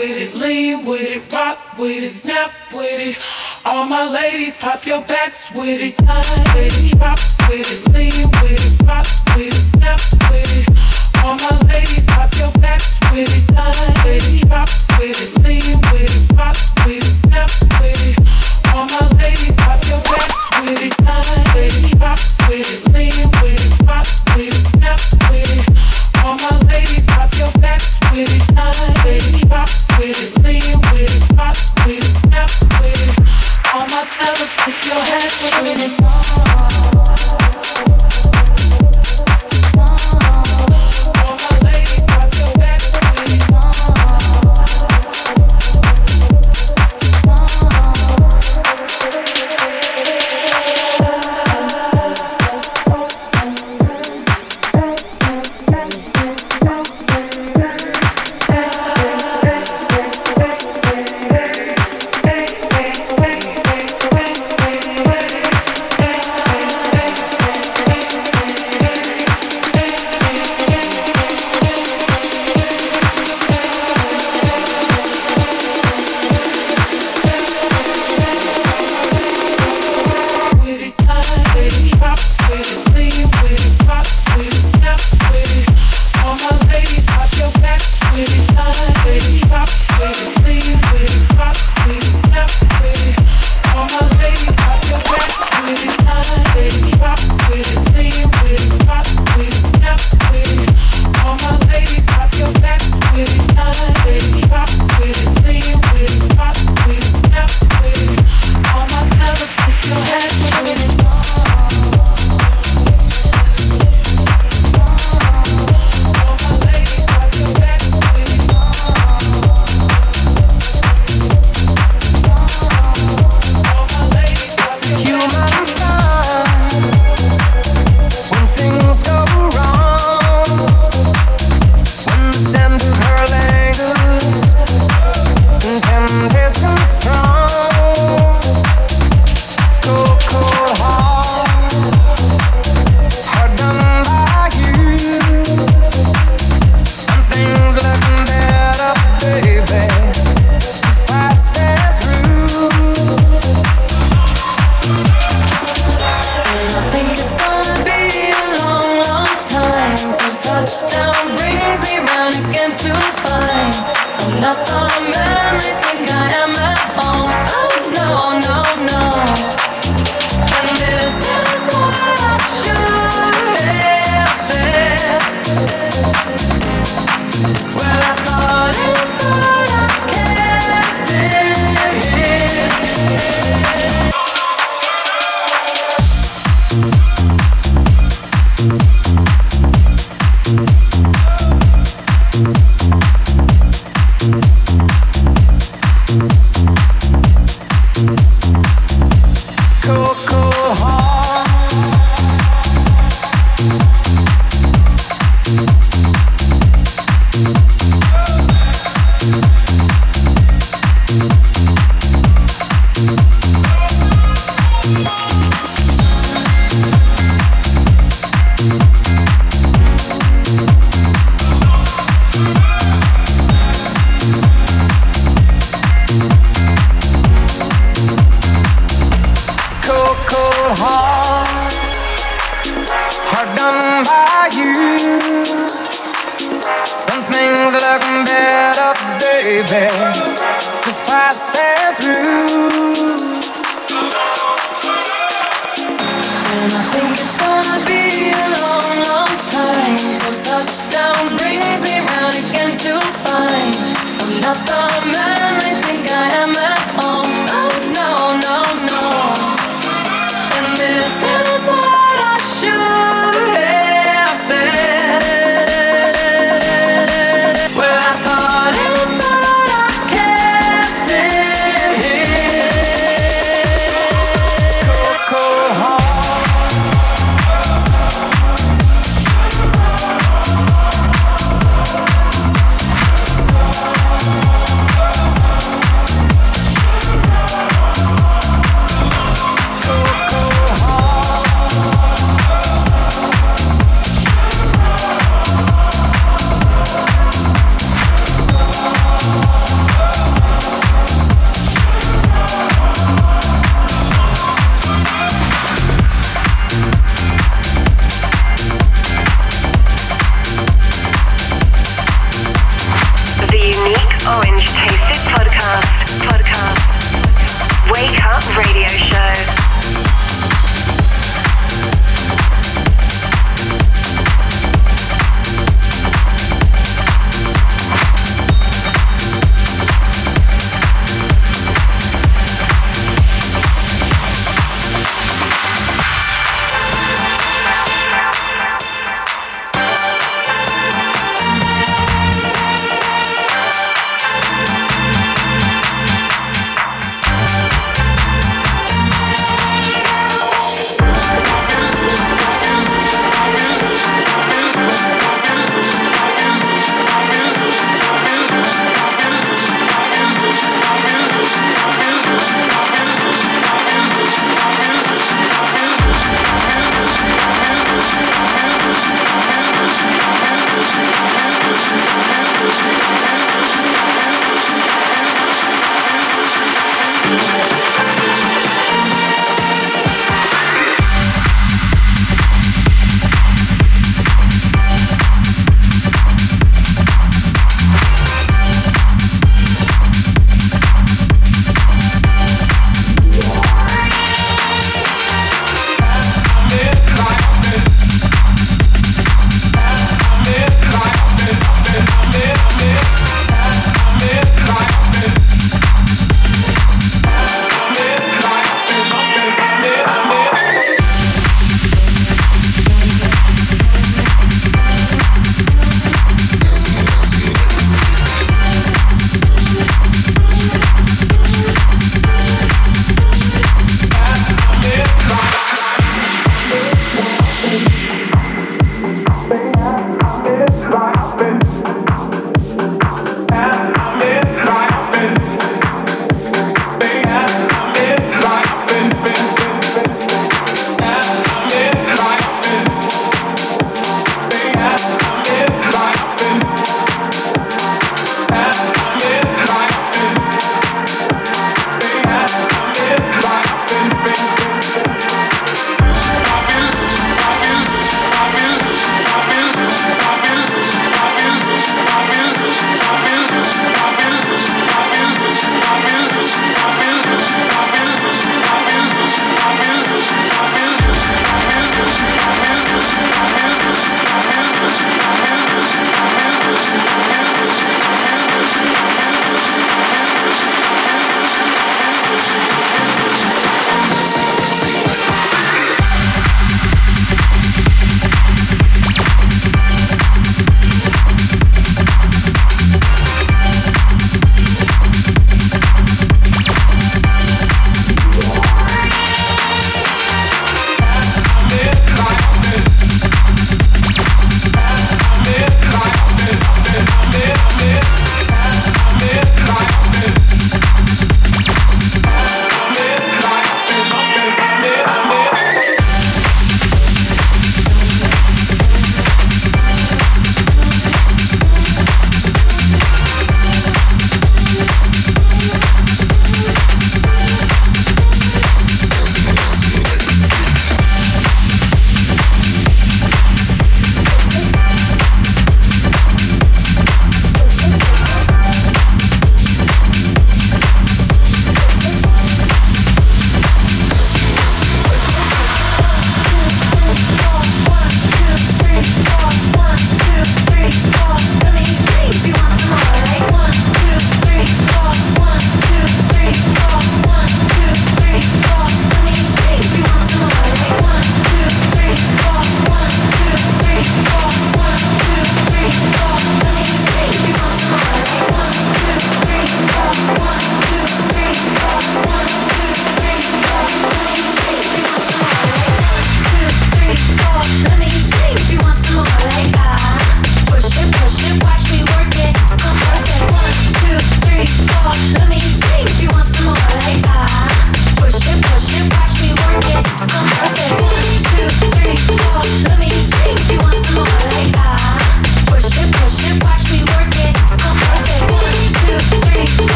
with it, lean with it, rock with it, snap with it. All my ladies, pop your backs with it, I with it, drop with it, lean with it, rock with it, snap with it. All my ladies, pop your backs with it, I with it, drop with it, lean with it, rock with it, snap with it. All my ladies, pop your backs with it, I with it, drop with it, lean with it, rock with it, snap with it. All my fellas, with with with with stick your hands in it.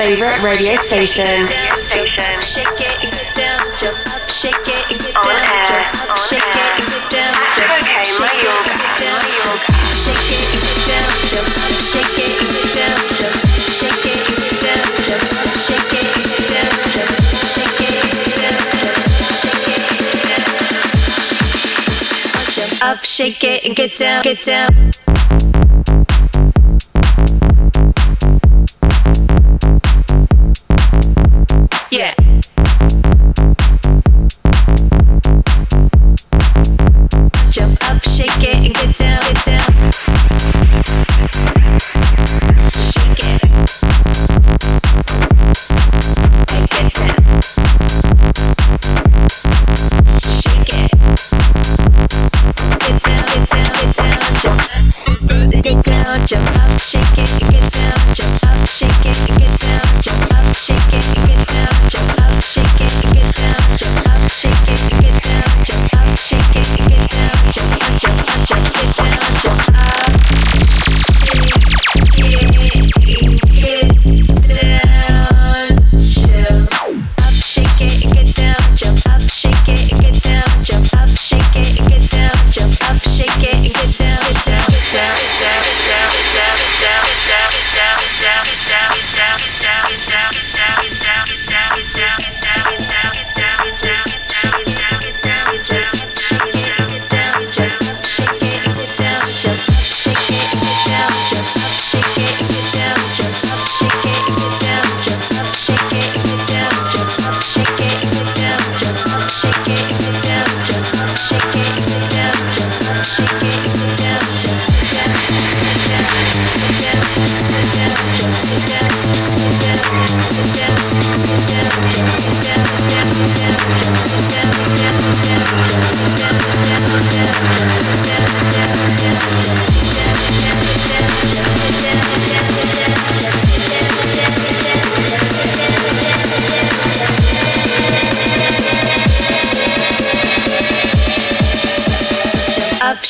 favorite radio station. Shake it get down, jump up, shake it get down, jump up, shake it get down, jump up, shake it get down, shake it get down, jump up, shake it get down, jump up, shake it get down, jump up, shake it get down, jump up, shake it get down, jump up, shake it get down, jump up, shake it get down, get down.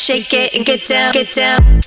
Shake it and get down, get down.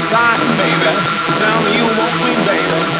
Sign, baby. So tell me you want me, baby.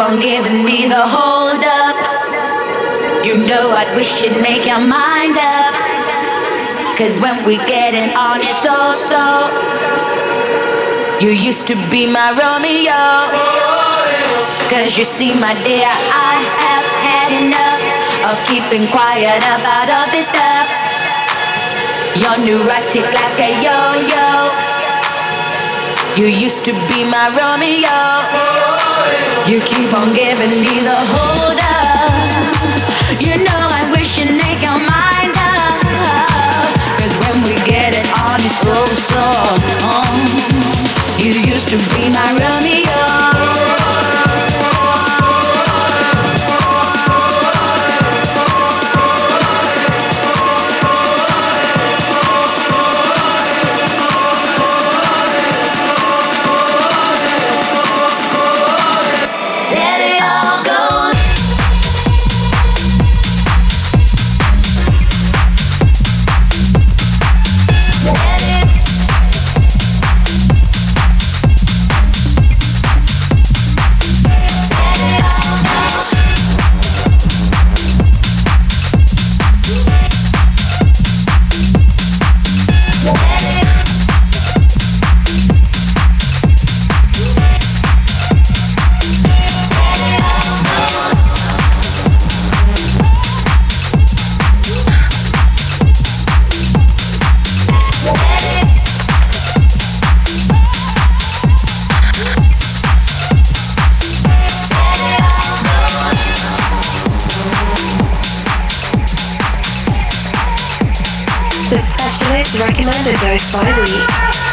On giving me the hold up. You know I'd wish you'd make your mind up. Cause when we get getting on it so so You used to be my Romeo Cause you see my dear I have had enough Of keeping quiet about all this stuff You're neurotic like a yo-yo You used to be my Romeo you keep on giving me the hold up. You know I wish you'd make your mind up. Cause when we get it on, it's so, so. Um, you used to be my Romeo. Recommended Dose by Week.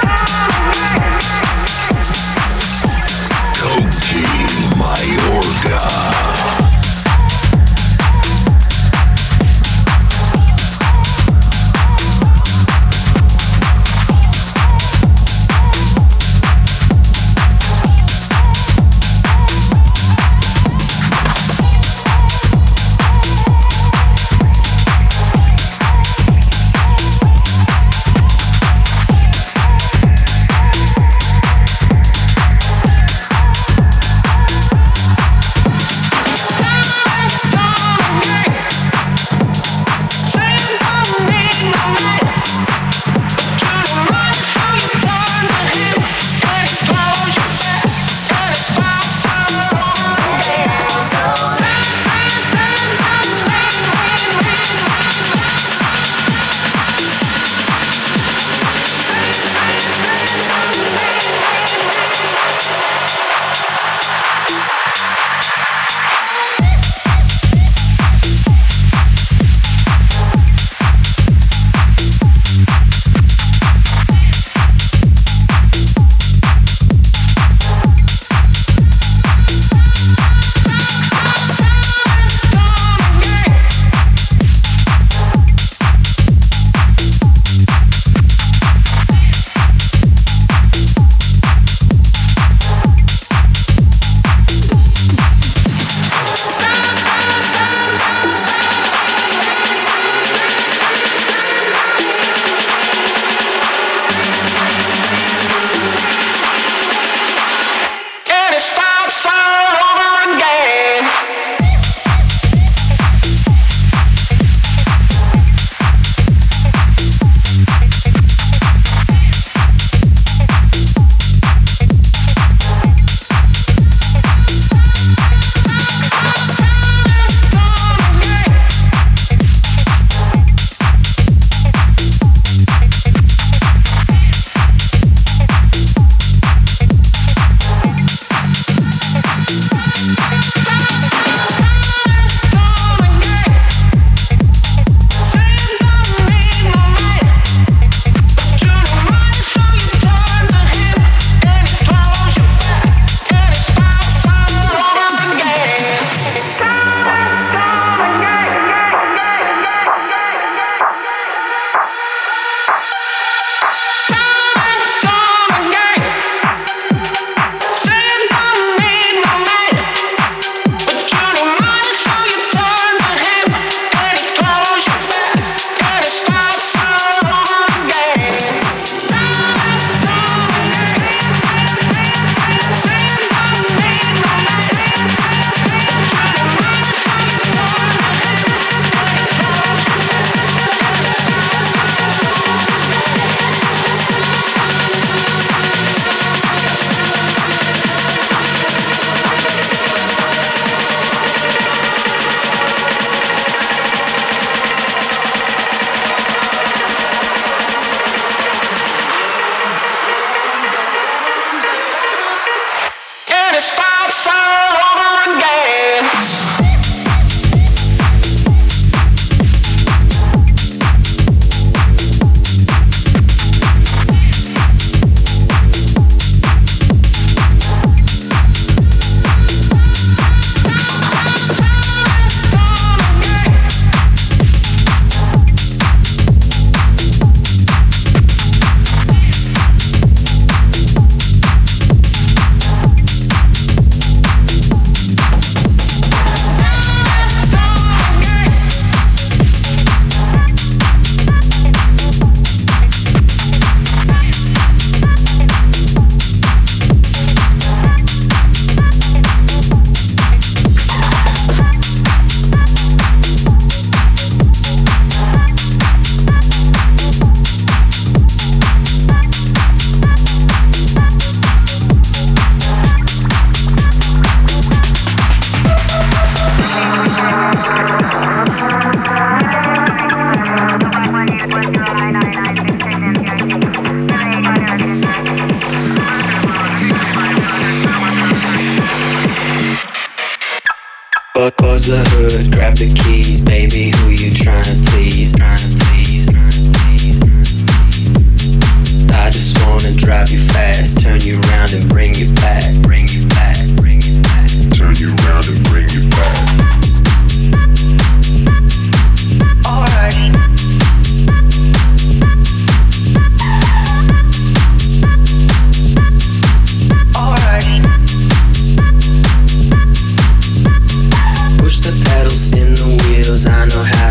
I know how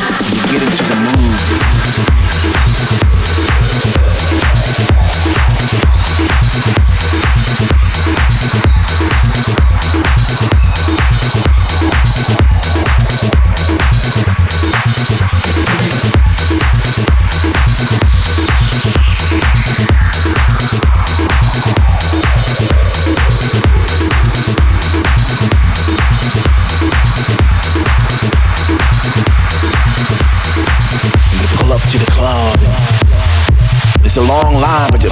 get into the mood.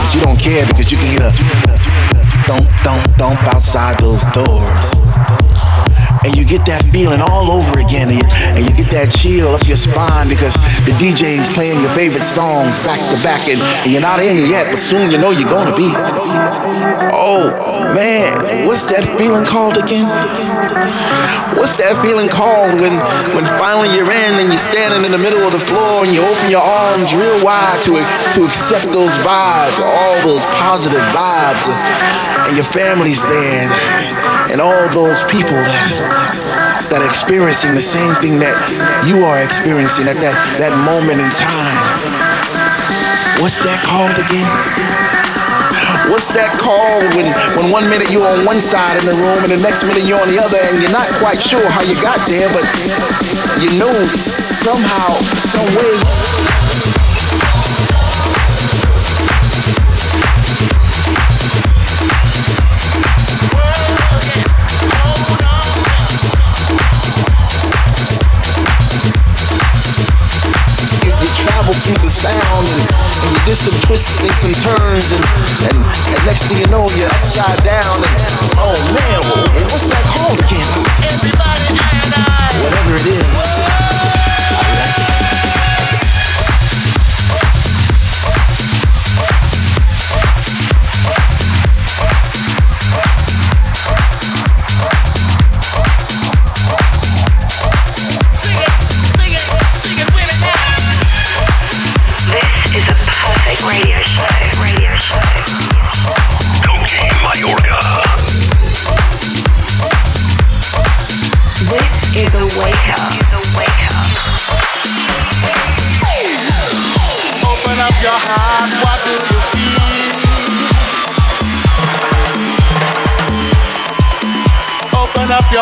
But, you don't care because you can hear thump, thump outside those doors. And you get that feeling all over again, and you, and you get that chill up your spine because the DJ's playing your favorite songs back to back, and, and you're not in yet, but soon you know you're gonna be. Oh man, what's that feeling called again? What's that feeling called when when finally you're in and you're standing in the middle of the floor and you open your arms real wide to to accept those vibes, all those positive vibes, and your family's there, and, and all those people that that are experiencing the same thing that you are experiencing at that that moment in time. What's that called again? What's that called when, when one minute you're on one side in the room and the next minute you're on the other and you're not quite sure how you got there, but you know somehow, some way. And some twists and some turns and, and, and next thing you know you're upside down and oh man, what's that called again? Whatever it is.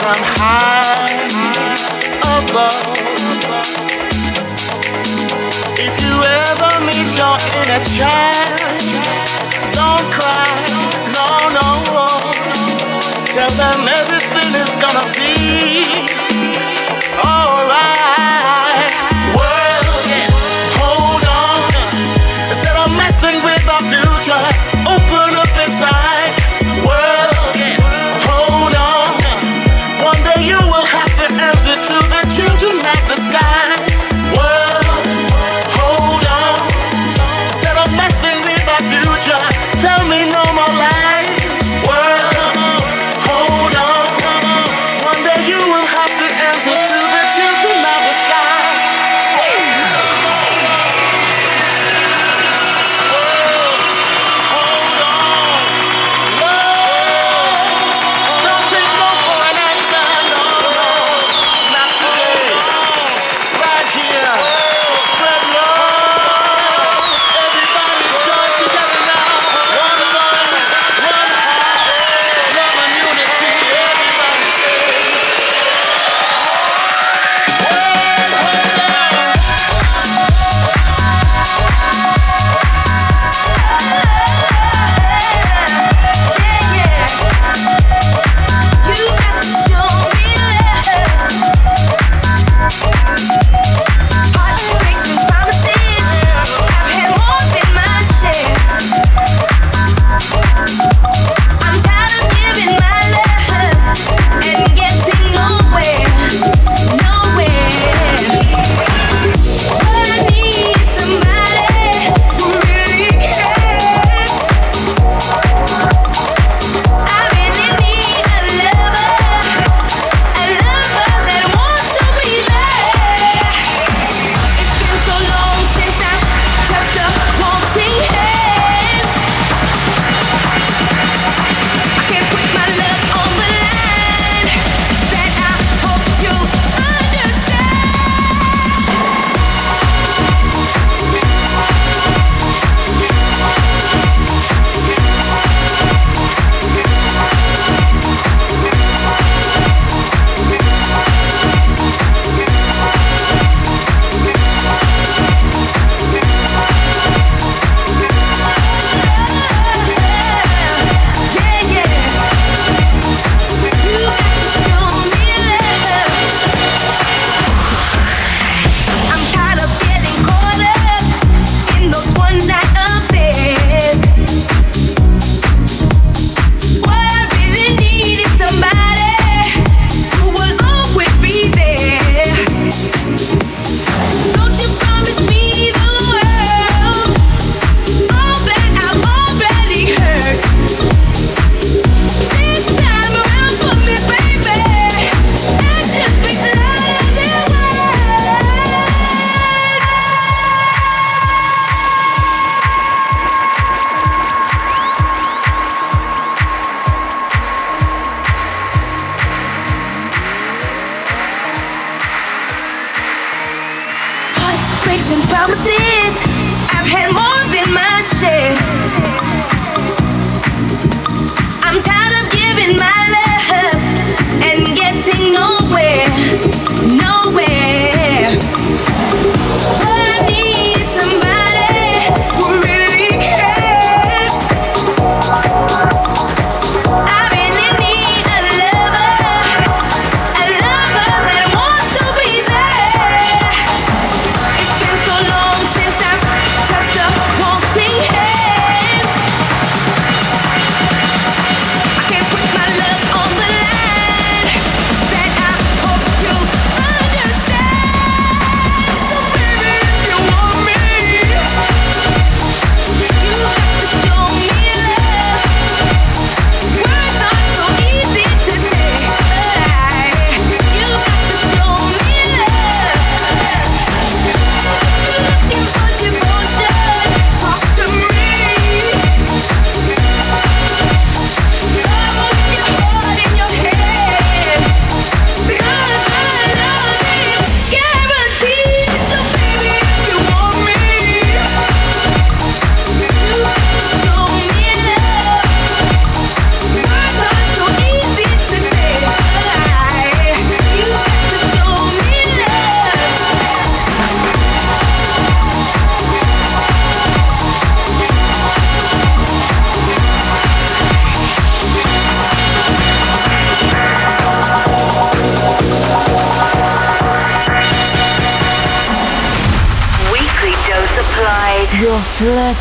From high